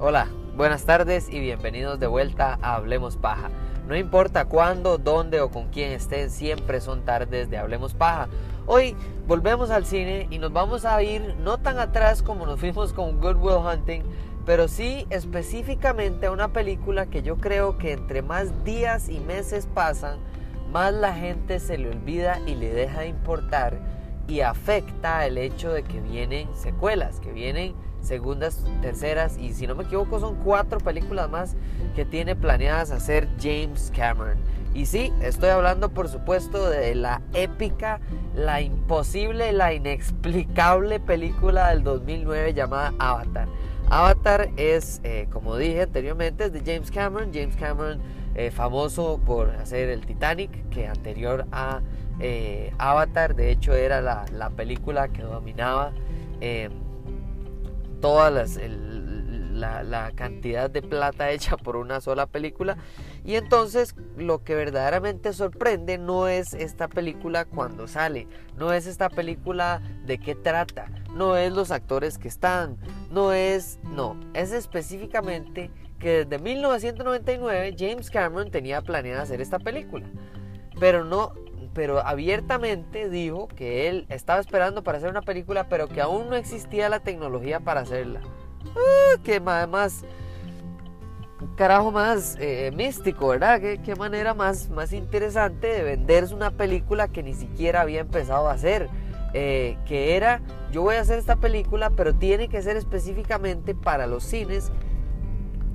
Hola, buenas tardes y bienvenidos de vuelta a Hablemos Paja. No importa cuándo, dónde o con quién estén, siempre son tardes de Hablemos Paja. Hoy volvemos al cine y nos vamos a ir no tan atrás como nos fuimos con Good Will Hunting, pero sí específicamente a una película que yo creo que entre más días y meses pasan, más la gente se le olvida y le deja de importar y afecta el hecho de que vienen secuelas, que vienen segundas, terceras y si no me equivoco son cuatro películas más que tiene planeadas hacer James Cameron. Y sí, estoy hablando por supuesto de la épica, la imposible, la inexplicable película del 2009 llamada Avatar. Avatar es, eh, como dije anteriormente, es de James Cameron. James Cameron, eh, famoso por hacer el Titanic, que anterior a eh, Avatar, de hecho era la, la película que dominaba toda la, cantidad de plata hecha por una sola película. Y entonces lo que verdaderamente sorprende no es esta película cuando sale, no es esta película de qué trata, no es los actores que están, no es, no, es específicamente que desde 1999 James Cameron tenía planeado hacer esta película. Pero no pero abiertamente dijo que él estaba esperando para hacer una película, pero que aún no existía la tecnología para hacerla. Ah, qué más, carajo más eh, místico, ¿verdad? ¿Qué, manera más, más interesante de venderse una película que ni siquiera había empezado a hacer. Eh, que era, yo voy a hacer esta película, pero tiene que ser específicamente para los cines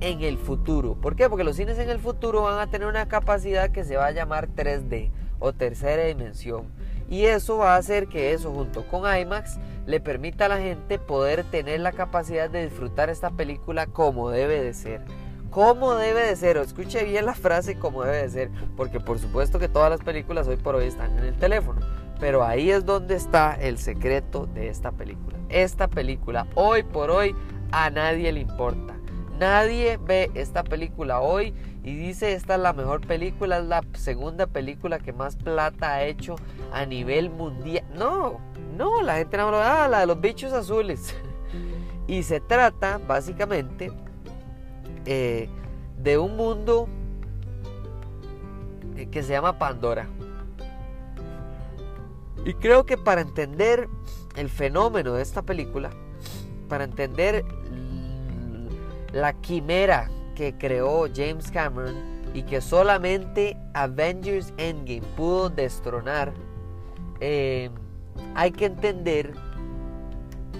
en el futuro. ¿Por qué? Porque los cines en el futuro van a tener una capacidad que se va a llamar 3D o tercera dimensión. Y eso va a hacer que eso junto con IMAX le permita a la gente poder tener la capacidad de disfrutar esta película como debe de ser. Como debe de ser, o escuche bien la frase como debe de ser, porque por supuesto que todas las películas hoy por hoy están en el teléfono, pero ahí es donde está el secreto de esta película. Esta película hoy por hoy a nadie le importa. Nadie ve esta película hoy y dice esta es la mejor película, es la segunda película que más plata ha hecho a nivel mundial. No, no, la gente no habla, ah, la de los bichos azules. y se trata básicamente eh, de un mundo que se llama Pandora. Y creo que para entender el fenómeno de esta película, para entender la quimera que creó James Cameron y que solamente Avengers Endgame pudo destronar, eh, hay que entender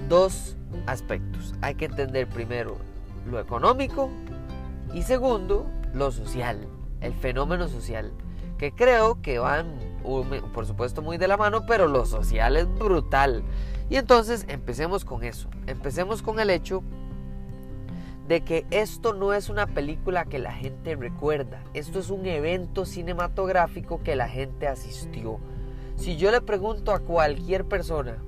dos aspectos. Hay que entender primero lo económico y segundo lo social, el fenómeno social, que creo que van, por supuesto, muy de la mano, pero lo social es brutal. Y entonces empecemos con eso, empecemos con el hecho de que esto no es una película que la gente recuerda, esto es un evento cinematográfico que la gente asistió. Si yo le pregunto a cualquier persona,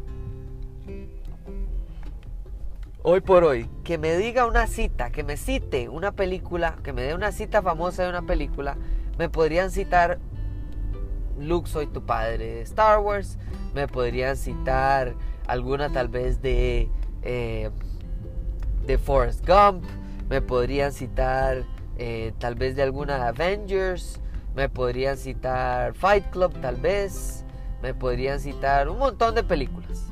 hoy por hoy, que me diga una cita, que me cite una película, que me dé una cita famosa de una película, me podrían citar Luke soy tu padre de Star Wars, me podrían citar alguna tal vez de... Eh, de Forrest Gump, me podrían citar eh, tal vez de alguna Avengers, me podrían citar Fight Club tal vez, me podrían citar un montón de películas.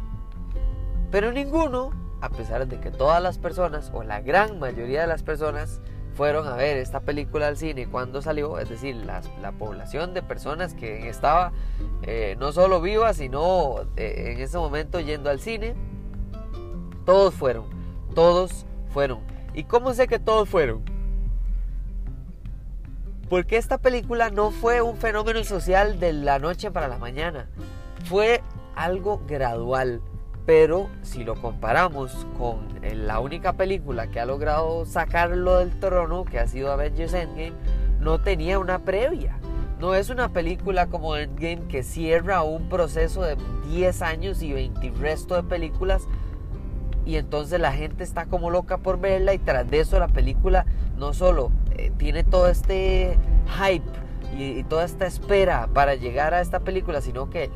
Pero ninguno, a pesar de que todas las personas, o la gran mayoría de las personas, fueron a ver esta película al cine cuando salió, es decir, la, población de personas que estaba eh, no solo viva, sino eh, en ese momento yendo al cine, todos fueron todos fueron. ¿Y cómo sé que todos fueron? Porque esta película no fue un fenómeno social de la noche para la mañana. Fue algo gradual. Pero si lo comparamos con la única película que ha logrado sacarlo del trono, que ha sido Avengers Endgame, no tenía una previa. No es una película como Endgame que cierra un proceso de 10 años y 20 resto de películas y entonces la gente está como loca por verla y tras de eso la película no solo eh, tiene todo este hype y, toda esta espera para llegar a esta película, sino que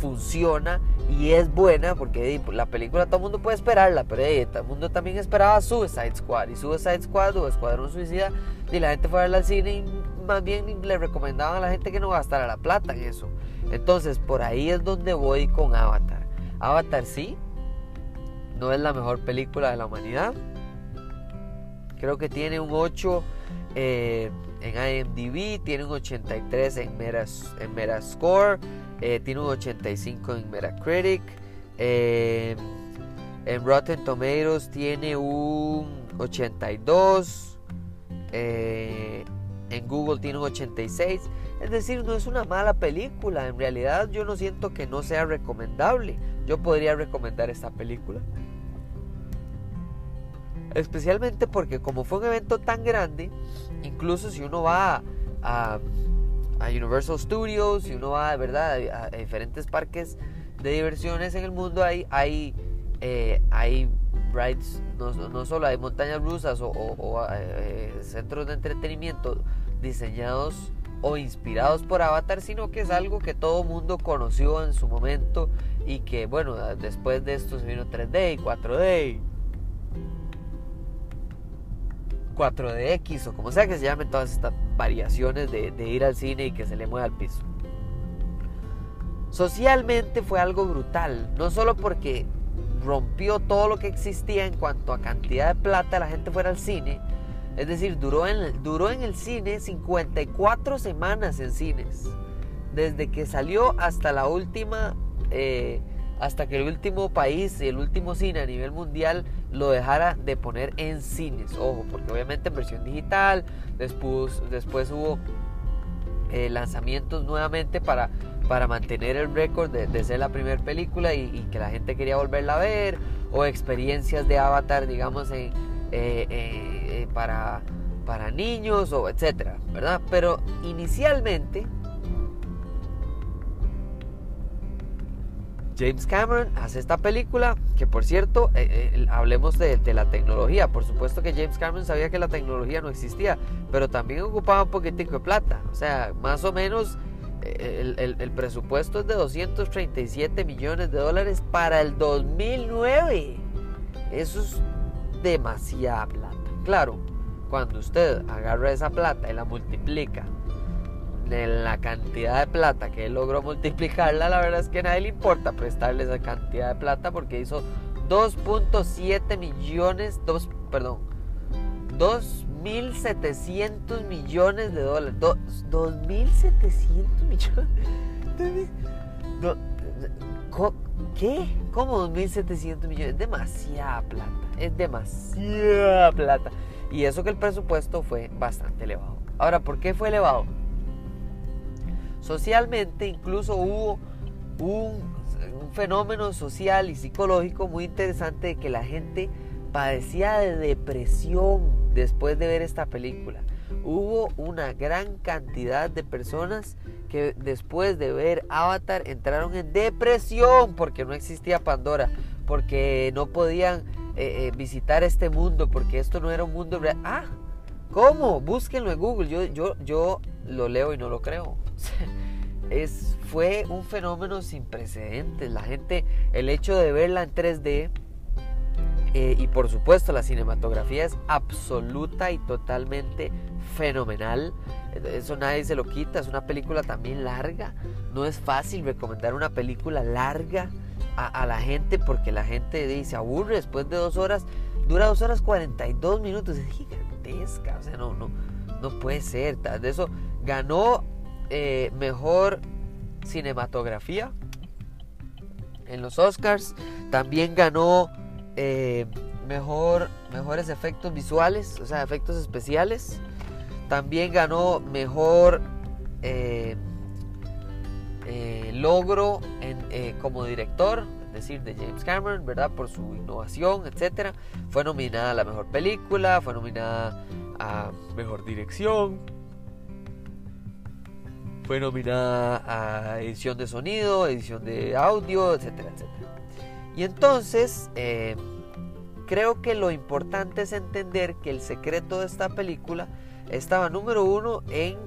funciona y es buena porque la película todo el mundo puede esperarla, pero todo el mundo también esperaba Suicide Squad y Suicide Squad o Escuadrón Suicida y la gente fue a verla al cine y más bien le recomendaban a la gente que no gastara la plata en eso. Entonces por ahí es donde voy con Avatar. Avatar sí, no es la mejor película de la humanidad. Creo que tiene un 8 eh, en IMDb, tiene un 83 en, en Metascore, eh, tiene un 85 en Metacritic. Eh, en Rotten Tomatoes tiene un 82. en Google tiene un 86. Es decir, no es una mala película. En realidad yo no siento que no sea recomendable. Yo podría recomendar esta película. Especialmente porque como fue un evento tan grande, incluso si uno va a, Universal Studios, si uno va de verdad a, diferentes parques de diversiones en el mundo, hay, hay, eh, hay rides, no, solo hay montañas rusas o, eh, centros de entretenimiento diseñados o inspirados por Avatar, sino que es algo que todo mundo conoció en su momento y que bueno, después de esto se vino 3D y 4D 4DX o como sea que se llamen todas estas variaciones de, ir al cine y que se le mueva al piso. Socialmente fue algo brutal, no solo porque rompió todo lo que existía en cuanto a cantidad de plata la gente fuera al cine, es decir, duró en, duró en el cine 54 semanas en cines, desde que salió hasta la última eh, hasta que el último país y el último cine a nivel mundial lo dejara de poner en cines. Ojo, porque obviamente en versión digital, después, después hubo eh, lanzamientos nuevamente para, para mantener el récord de, ser la primera película y, que la gente quería volverla a ver, o experiencias de Avatar, digamos, eh, eh, para, para niños, o etcétera, ¿verdad? Pero inicialmente James Cameron hace esta película, que por cierto, eh, eh, hablemos de, la tecnología. Por supuesto que James Cameron sabía que la tecnología no existía, pero también ocupaba un poquitico de plata. O sea, más o menos eh, el, presupuesto es de 237 millones de dólares para el 2009. Eso es demasiada plata. Claro, cuando usted agarra esa plata y la multiplica en la cantidad de plata que él logró multiplicarla, la verdad es que a nadie le importa prestarle esa cantidad de plata porque hizo 2.7 millones, 2, perdón, 2.700 millones de dólares. 2.700 millones. ¿Qué? ¿Cómo 2.700 millones? Es demasiada plata. Es demasiada plata. Y eso que el presupuesto fue bastante elevado. Ahora, ¿por qué fue elevado? Socialmente incluso hubo un, fenómeno social y psicológico muy interesante de que la gente padecía de depresión después de ver esta película. Hubo una gran cantidad de personas que después de ver Avatar entraron en depresión porque no existía Pandora, porque no podían eh, eh, visitar este mundo, porque esto no era un mundo real. Ah, ¿cómo? Búsquenlo en Google. Yo, yo, yo lo leo y no lo creo. es, fue un fenómeno sin precedentes. La gente, el hecho de verla en 3D eh, y por supuesto la cinematografía es absoluta y totalmente fenomenal. Eso nadie se lo quita. Es una película también larga. No es fácil recomendar una película larga a, la gente porque la gente dice aburre después de dos horas. Dura dos horas 42 minutos. Es gigantesca. O sea, no, no, no puede ser. De eso ganó eh, mejor cinematografía en los Oscars. También ganó eh, mejor, mejores efectos visuales, o sea, efectos especiales. También ganó mejor eh, logro como director, es decir, de James Cameron, ¿verdad? Por su innovación, etc. Fue nominada a la mejor película, fue nominada a mejor dirección fue nominada a edición de sonido, edición de audio, etcétera, etcétera. Y entonces, eh, creo que lo importante es entender que el secreto de esta película estaba número uno en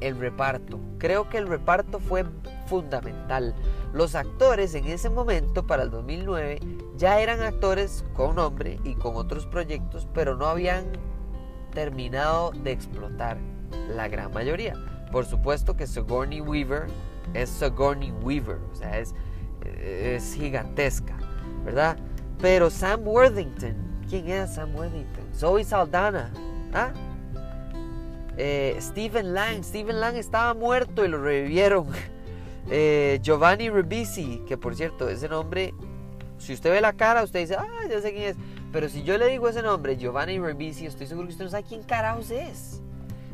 el reparto. Creo que el reparto fue fundamental. Los actores en ese momento, para el 2009, ya eran actores con nombre y con otros proyectos, pero no habían terminado de explotar la gran mayoría. Por supuesto que Sigourney Weaver es Sigourney Weaver, o sea, es, es gigantesca, ¿verdad? Pero Sam Worthington, ¿quién es Sam Worthington? Zoe Saldana, ¿ah? Eh, Stephen Lang, Stephen Lang estaba muerto y lo revivieron. Eh, Giovanni Ribisi, que por cierto, ese nombre, si usted ve la cara, usted dice, ah, ya sé quién es. Pero si yo le digo ese nombre, Giovanni Ribisi, estoy seguro que usted no sabe quién carajos es.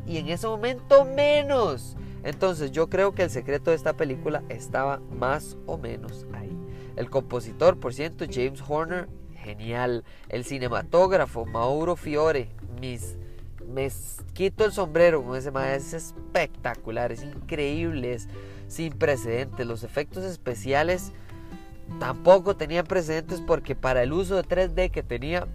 Y en ese momento menos. Entonces yo creo que el secreto de esta película estaba más o menos ahí. El compositor, por cierto, James Horner, genial. El cinematógrafo, Mauro Fiore, mis me quito el sombrero con ese maestro, es espectacular, es increíble, es sin precedentes. Los efectos especiales tampoco tenían precedentes porque para el uso de 3D que tenía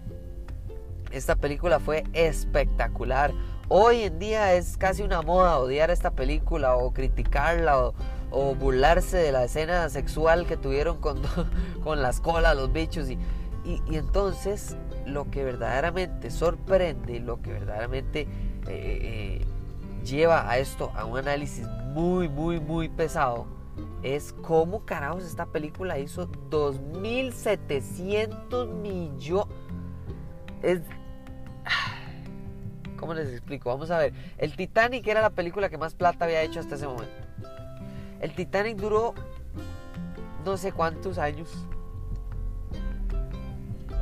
esta película fue espectacular. Hoy en día es casi una moda odiar esta película o criticarla o, burlarse de la escena sexual que tuvieron con, con las colas, los bichos. Y, y entonces lo que verdaderamente sorprende, lo que verdaderamente eh, eh, lleva a esto, a un análisis muy, muy, muy pesado, es cómo carajos esta película hizo 2.700 millones. ¿Cómo les explico? Vamos a ver. El Titanic era la película que más plata había hecho hasta ese momento. El Titanic duró no sé cuántos años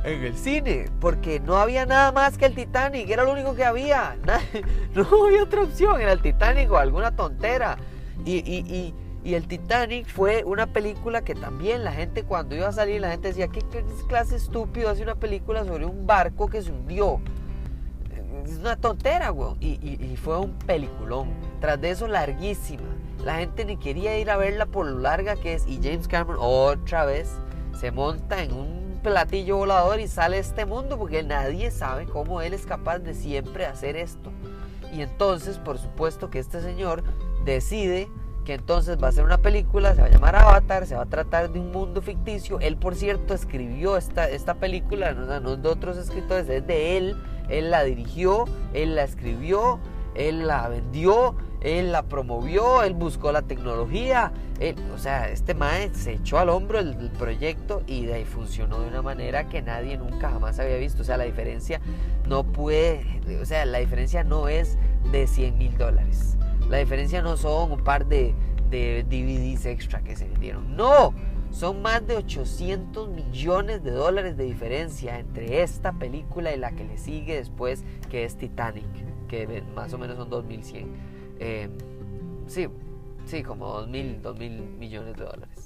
en el cine, porque no había nada más que el Titanic, era lo único que había, no había otra opción, era el Titanic o alguna tontera. Y, y, y, el Titanic fue una película que también la gente cuando iba a salir, la gente decía, ¿qué, clase estúpido hace una película sobre un barco que se hundió? Es una tontera, güey. Y, fue un peliculón. Tras de eso, larguísima. La gente ni quería ir a verla por lo larga que es. Y James Cameron otra vez se monta en un platillo volador y sale a este mundo porque nadie sabe cómo él es capaz de siempre hacer esto. Y entonces, por supuesto que este señor decide que entonces va a ser una película, se va a llamar Avatar, se va a tratar de un mundo ficticio. Él, por cierto, escribió esta, esta película, no, no es de otros escritores, es de él. Él la dirigió, él la escribió, él la vendió, él la promovió, él buscó la tecnología, o sea, este mae se echó al hombro el, proyecto y de ahí funcionó de una manera que nadie nunca jamás había visto. O sea, la diferencia no puede, o sea, la diferencia no es de 100 mil dólares. La diferencia no son un par de, de DVDs extra que se vendieron. No, son más de 800 millones de dólares de diferencia entre esta película y la que le sigue después, que es Titanic, que más o menos son 2100. Eh, sí, Sí, como 2 mil, mil millones de dólares.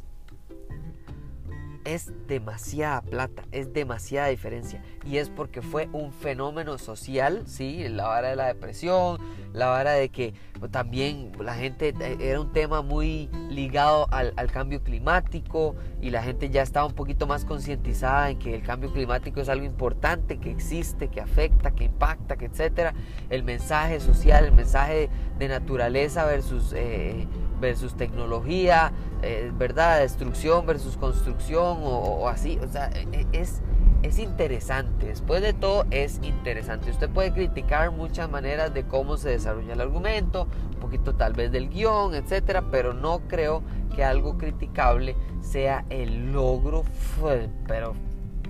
Es demasiada plata, es demasiada diferencia. Y es porque fue un fenómeno social, ¿sí? La vara de la depresión, la vara de que también la gente eh, era un tema muy ligado al, cambio climático y la gente ya estaba un poquito más concientizada en que el cambio climático es algo importante, que existe, que afecta, que impacta, que etcétera. El mensaje social, el mensaje de naturaleza versus, eh, versus tecnología, eh, ¿verdad? Destrucción versus construcción o, así. O sea, e, e, es es interesante, después de todo es interesante. Usted puede criticar muchas maneras de cómo se desarrolla el argumento, un poquito tal vez del guion, etcétera, pero no creo que algo criticable sea el logro, pero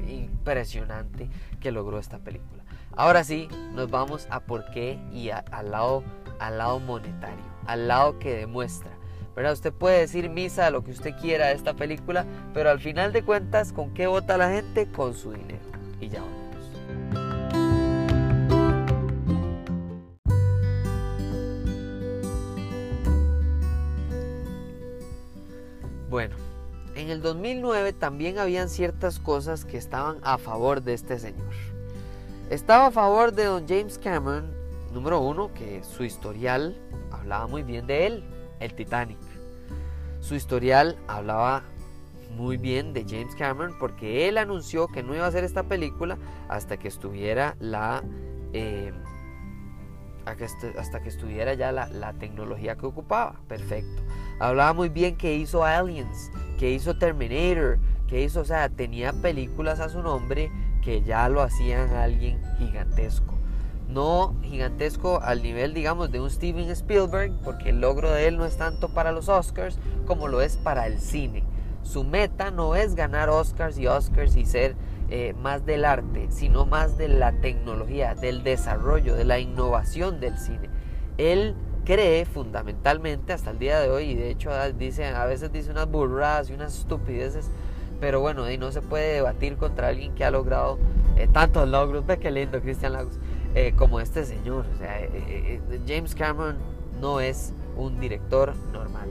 impresionante que logró esta película. Ahora sí, nos vamos a por qué y al, lado, al lado monetario, al lado que demuestra Usted puede decir misa lo que usted quiera de esta película, pero al final de cuentas, ¿con qué vota la gente? Con su dinero. Y ya vamos. Bueno, en el 2009 también habían ciertas cosas que estaban a favor de este señor. Estaba a favor de don James Cameron, número uno, que su historial hablaba muy bien de él el Titanic. Su historial hablaba muy bien de James Cameron porque él anunció que no iba a hacer esta película hasta que estuviera la eh, hasta que estuviera ya la, la, tecnología que ocupaba. Perfecto. Hablaba muy bien que hizo Aliens, que hizo Terminator, que hizo, o sea, tenía películas a su nombre que ya lo hacían alguien gigantesco. No gigantesco al nivel, digamos, de un Steven Spielberg, porque el logro de él no es tanto para los Oscars como lo es para el cine. Su meta no es ganar Oscars y Oscars y ser eh, más del arte, sino más de la tecnología, del desarrollo, de la innovación del cine. Él cree fundamentalmente hasta el día de hoy, y de hecho dice, a veces dice unas burradas y unas estupideces, pero bueno, y no se puede debatir contra alguien que ha logrado eh, tantos logros, ve qué lindo Cristian Lagos, eh, como este señor. O sea, James Cameron no es un director normal.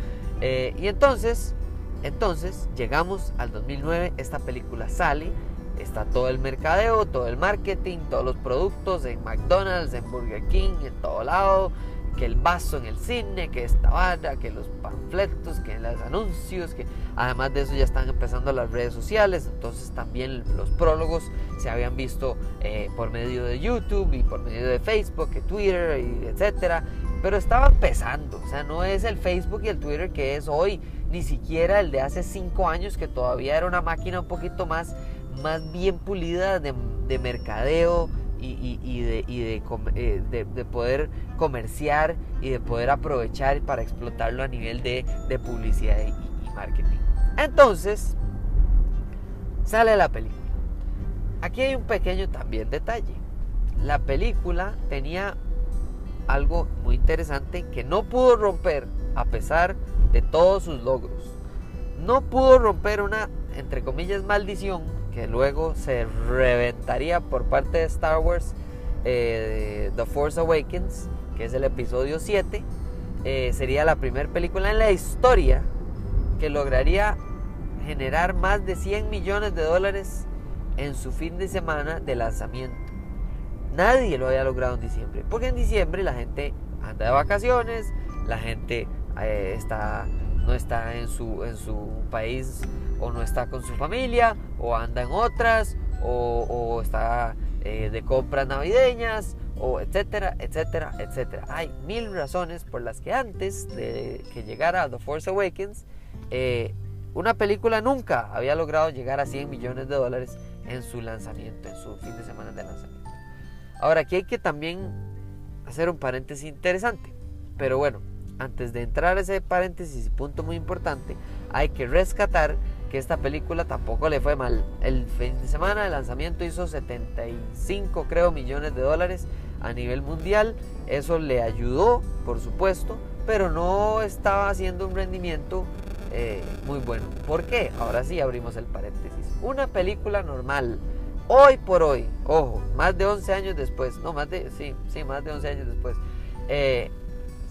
y entonces, entonces llegamos al 2009, esta película sale, está todo el mercadeo, todo el marketing, todos los productos en McDonald's, en Burger King, en todo lado, que el vaso en el cine, que esta vara, que los panfletos, que los anuncios, que además de eso ya están empezando las redes sociales, entonces también los prólogos se habían visto eh, por medio de YouTube y por medio de Facebook, Twitter, y etcétera, pero estaba empezando, o sea, no es el Facebook y el Twitter que es hoy, ni siquiera el de hace cinco años que todavía era una máquina un poquito más, más bien pulida de mercadeo, y, de, eh, de, poder comerciar y de poder aprovechar para explotarlo a nivel de, publicidad y, marketing. Entonces, sale la película. Aquí hay un pequeño también detalle. La película tenía algo muy interesante que no pudo romper a pesar de todos sus logros. No pudo romper una, entre comillas, maldición que luego se reventaría por parte de Star Wars eh, The Force Awakens, que es el episodio 7, eh, sería la primera película en la historia que lograría generar más de 100 millones de dólares en su fin de semana de lanzamiento. Nadie lo había logrado en diciembre, porque en diciembre la gente anda de vacaciones, la gente eh, está, no está en su, en su país o no está con su familia, o anda en otras, o, está eh, de compras navideñas, o etcétera, etcétera, etcétera. Hay mil razones por las que antes de que llegara The Force Awakens, eh, una película nunca había logrado llegar a 100 millones de dólares en su lanzamiento, en su fin de semana de lanzamiento. Ahora, aquí hay que también hacer un paréntesis interesante, pero bueno, antes de entrar a ese paréntesis, punto muy importante, hay que rescatar que esta película tampoco le fue mal. El fin de semana de lanzamiento hizo 75, creo, millones de dólares a nivel mundial. Eso le ayudó, por supuesto, pero no estaba haciendo un rendimiento eh, muy bueno. ¿Por qué? Ahora sí abrimos el paréntesis. Una película normal, hoy por hoy, ojo, más de 11 años después, no, más de, sí, sí, más de 11 años después, eh,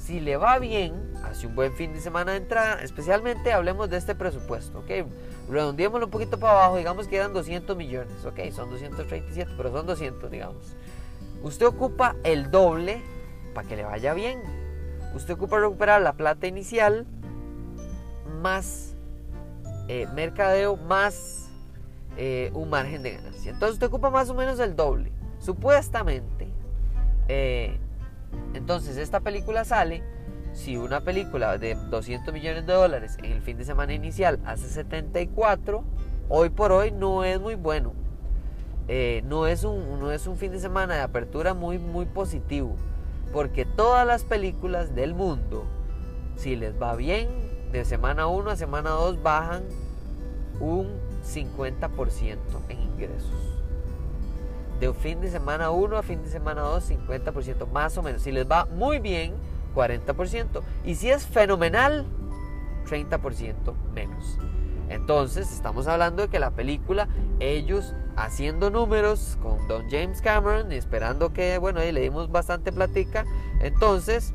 si le va bien, hace un buen fin de semana de entrada, especialmente hablemos de este presupuesto, ¿ok? Redondeémoslo un poquito para abajo, digamos que eran 200 millones, ok, son 237, pero son 200, digamos. Usted ocupa el doble para que le vaya bien. Usted ocupa recuperar la plata inicial más eh, mercadeo más eh, un margen de ganancia. Entonces usted ocupa más o menos el doble. Supuestamente, eh, entonces esta película sale, si una película de 200 millones de dólares en el fin de semana inicial hace 74, hoy por hoy no es muy bueno. Eh, no, es un, no es un fin de semana de apertura muy, muy positivo. Porque todas las películas del mundo, si les va bien, de semana 1 a semana 2 bajan un 50% en ingresos de fin de semana 1 a fin de semana 2, 50%, más o menos. Si les va muy bien, 40%. Y si es fenomenal, 30% menos. Entonces, estamos hablando de que la película, ellos haciendo números con Don James Cameron, esperando que, bueno, ahí le dimos bastante platica. Entonces,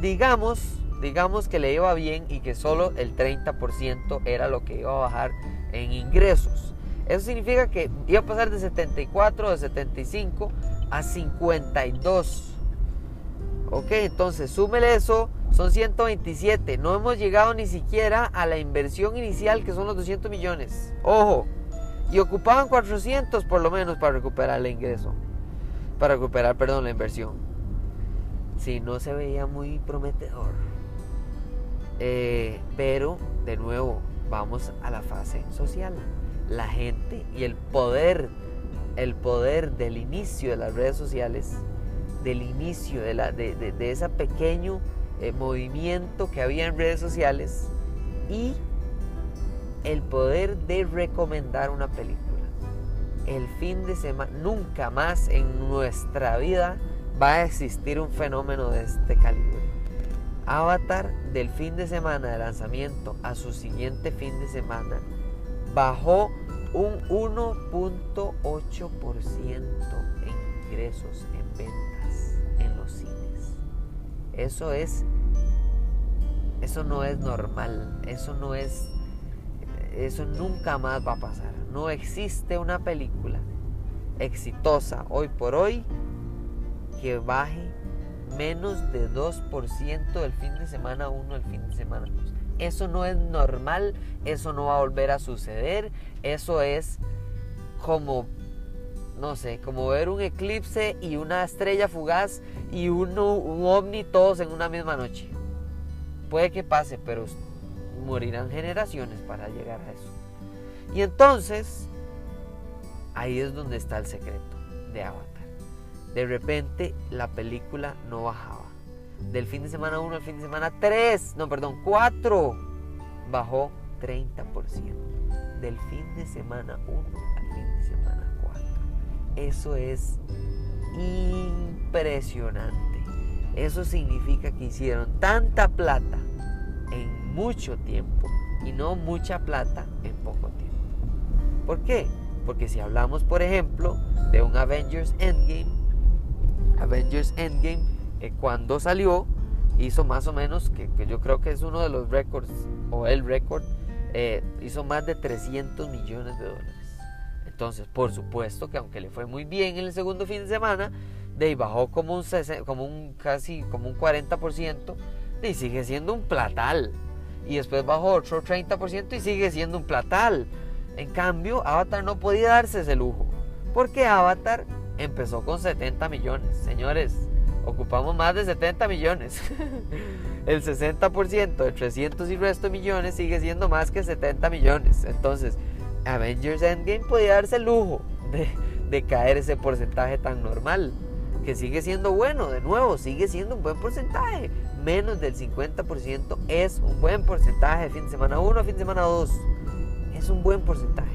digamos, digamos que le iba bien y que solo el 30% era lo que iba a bajar en ingresos. Eso significa que iba a pasar de 74, de 75 a 52. Ok, entonces súmele eso son 127. No hemos llegado ni siquiera a la inversión inicial que son los 200 millones. Ojo. Y ocupaban 400 por lo menos para recuperar el ingreso. Para recuperar, perdón, la inversión. Si no se veía muy prometedor. Eh, pero, de nuevo, vamos a la fase social. La gente y el poder, el poder del inicio de las redes sociales, del inicio de, la, de, de, ese pequeño eh, movimiento que había en redes sociales y el poder de recomendar una película. El fin de semana, nunca más en nuestra vida va a existir un fenómeno de este calibre. Avatar del fin de semana de lanzamiento a su siguiente fin de semana bajó un 1.8% en ingresos, en ventas, en los cines. Eso es, eso no es normal, eso no es, eso nunca más va a pasar. No existe una película exitosa hoy por hoy que baje menos de 2% del fin de semana 1 al fin de semana 2. Eso no es normal, eso no va a volver a suceder, eso es como, no sé, como ver un eclipse y una estrella fugaz y un ovni todos en una misma noche. Puede que pase, pero morirán generaciones para llegar a eso. Y entonces, ahí es donde está el secreto de Avatar. De repente la película no bajaba. Del fin de semana 1 al fin de semana 3, no, perdón, 4, bajó 30%. Del fin de semana 1 al fin de semana 4. Eso es impresionante. Eso significa que hicieron tanta plata en mucho tiempo y no mucha plata en poco tiempo. ¿Por qué? Porque si hablamos, por ejemplo, de un Avengers Endgame, Avengers Endgame, eh, cuando salió, hizo más o menos, que, yo creo que es uno de los récords, o el récord, eh, hizo más de 300 millones de dólares. Entonces, por supuesto que aunque le fue muy bien en el segundo fin de semana, de bajó un, como un casi como un 40%, y sigue siendo un platal. Y después bajó otro 30% y sigue siendo un platal. En cambio, Avatar no podía darse ese lujo. Porque Avatar empezó con 70 millones. Señores, ocupamos más de 70 millones. El 60% de 300 y resto millones sigue siendo más que 70 millones. Entonces, Avengers Endgame podía darse el lujo de, de caer ese porcentaje tan normal. Que sigue siendo bueno, de nuevo, sigue siendo un buen porcentaje. Menos del 50% es un buen porcentaje fin de semana 1 a fin de semana 2. Es un buen porcentaje.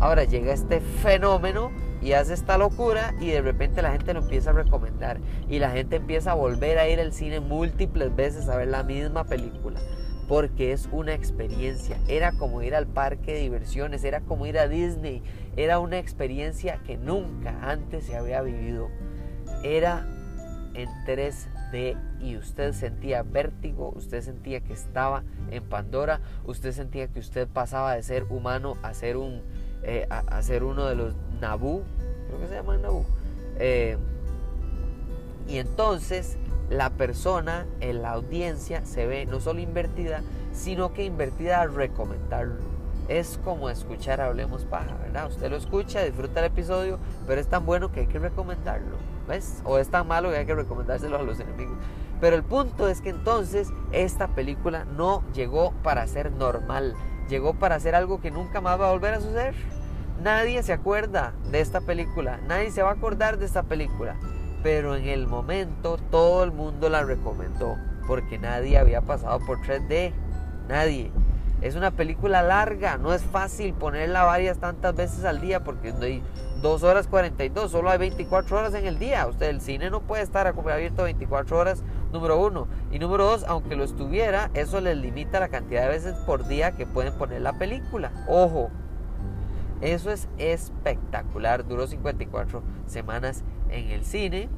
Ahora llega este fenómeno y hace esta locura y de repente la gente lo empieza a recomendar y la gente empieza a volver a ir al cine múltiples veces a ver la misma película porque es una experiencia. Era como ir al parque de diversiones, era como ir a Disney, era una experiencia que nunca antes se había vivido. Era en 3D y usted sentía vértigo, usted sentía que estaba en Pandora, usted sentía que usted pasaba de ser humano a ser un eh, a, ser uno de los Nabú, creo que se llama Nabú. Eh, y entonces la persona en la audiencia se ve no solo invertida, sino que invertida a recomendarlo. Es como escuchar Hablemos Paja, ¿verdad? Usted lo escucha, disfruta el episodio, pero es tan bueno que hay que recomendarlo, ¿ves? O es tan malo que hay que recomendárselo a los enemigos. Pero el punto es que entonces esta película no llegó para ser normal, llegó para hacer algo que nunca más va a volver a suceder. Nadie se acuerda de esta película, nadie se va a acordar de esta película, pero en el momento todo el mundo la recomendó porque nadie había pasado por 3D, nadie. Es una película larga, no es fácil ponerla varias tantas veces al día porque hay 2 horas 42, solo hay 24 horas en el día. Usted, el cine no puede estar abierto 24 horas, número uno. Y número dos, aunque lo estuviera, eso les limita la cantidad de veces por día que pueden poner la película. Ojo, eso es espectacular. Duró 54 semanas en el cine.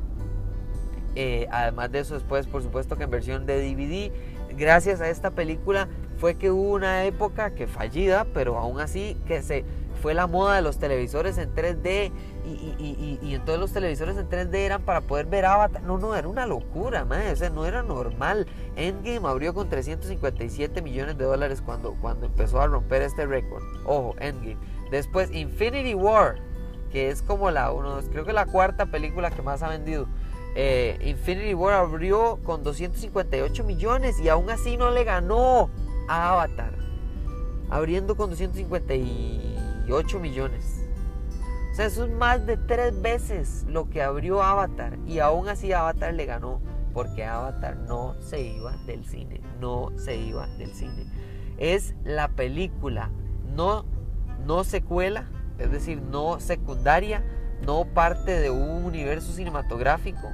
Eh, además de eso, después, por supuesto que en versión de DVD, gracias a esta película fue que hubo una época que fallida, pero aún así que se fue la moda de los televisores en 3D y, y, entonces los televisores en 3D eran para poder ver Avatar. No, no, era una locura, o sea, no era normal. Endgame abrió con 357 millones de dólares cuando, cuando empezó a romper este récord. Ojo, Endgame. Después Infinity War, que es como la, uno, creo que la cuarta película que más ha vendido. Eh, Infinity War abrió con 258 millones y aún así no le ganó a Avatar. Abriendo con 258 millones. O sea, eso es más de tres veces lo que abrió Avatar. Y aún así Avatar le ganó. Porque Avatar no se iba del cine. No se iba del cine. Es la película no, no secuela. Es decir, no secundaria no parte de un universo cinematográfico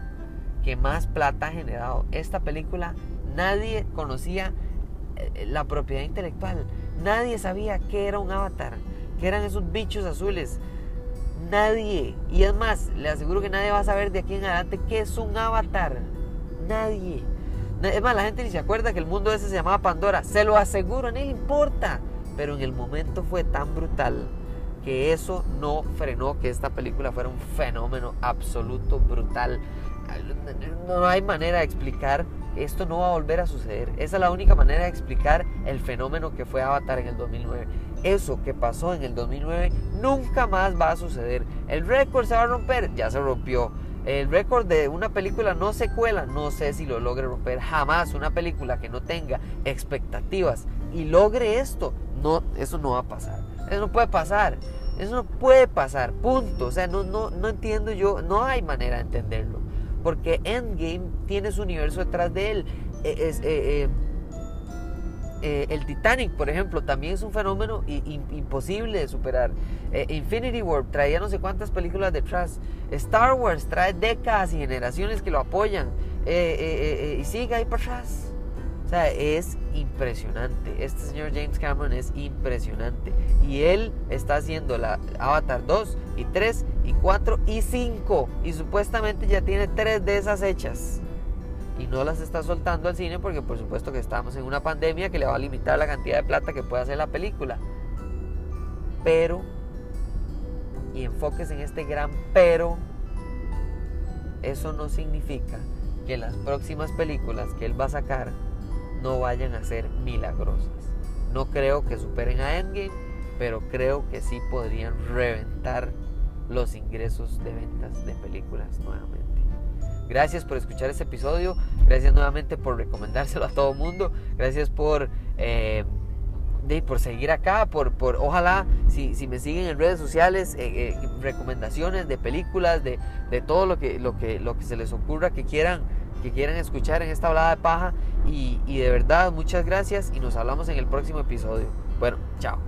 que más plata ha generado. Esta película nadie conocía eh, la propiedad intelectual, nadie sabía qué era un avatar, qué eran esos bichos azules. Nadie, y es más, le aseguro que nadie va a saber de aquí en adelante qué es un avatar. Nadie. Es más, la gente ni se acuerda que el mundo ese se llamaba Pandora. Se lo aseguro, no le importa. Pero en el momento fue tan brutal que eso no frenó que esta película fuera un fenómeno absoluto, brutal. No hay manera de explicar, esto no va a volver a suceder. Esa es la única manera de explicar el fenómeno que fue Avatar en el 2009. Eso que pasó en el 2009 nunca más va a suceder. El récord se va a romper, ya se rompió. El récord de una película no secuela, no sé si lo logre romper. Jamás una película que no tenga expectativas y logre esto, no, eso no va a pasar. Eso no puede pasar. Eso no puede pasar. Punto. O sea, no, no, no entiendo yo. No hay manera de entenderlo. Porque Endgame tiene su universo detrás de él. E, es, eh, eh, el Titanic, por ejemplo, también es un fenómeno imposible de superar. Infinity War traía no sé cuántas películas detrás. Star Wars trae décadas y generaciones que lo apoyan. y sigue ahí para atrás. O sea, es impresionante. Este señor James Cameron es impresionante. Y él está haciendo la Avatar 2 y 3 y 4 y 5. Y supuestamente ya tiene 3 de esas hechas. Y no las está soltando al cine porque por supuesto que estamos en una pandemia que le va a limitar la cantidad de plata que puede hacer la película. Pero, y enfoques en este gran pero, eso no significa que las próximas películas que él va a sacar no vayan a ser milagrosas. No creo que superen a Endgame, pero creo que sí podrían reventar los ingresos de ventas de películas nuevamente. Gracias por escuchar este episodio, gracias nuevamente por recomendárselo a todo el mundo, gracias por, eh, por seguir acá, por, por ojalá si, si, me siguen en redes sociales, eh, eh, recomendaciones de películas, de, de todo lo que, lo, que, lo que se les ocurra que quieran quieran escuchar en esta hablada de paja. Y de verdad, muchas gracias y nos hablamos en el próximo episodio. Bueno, chao.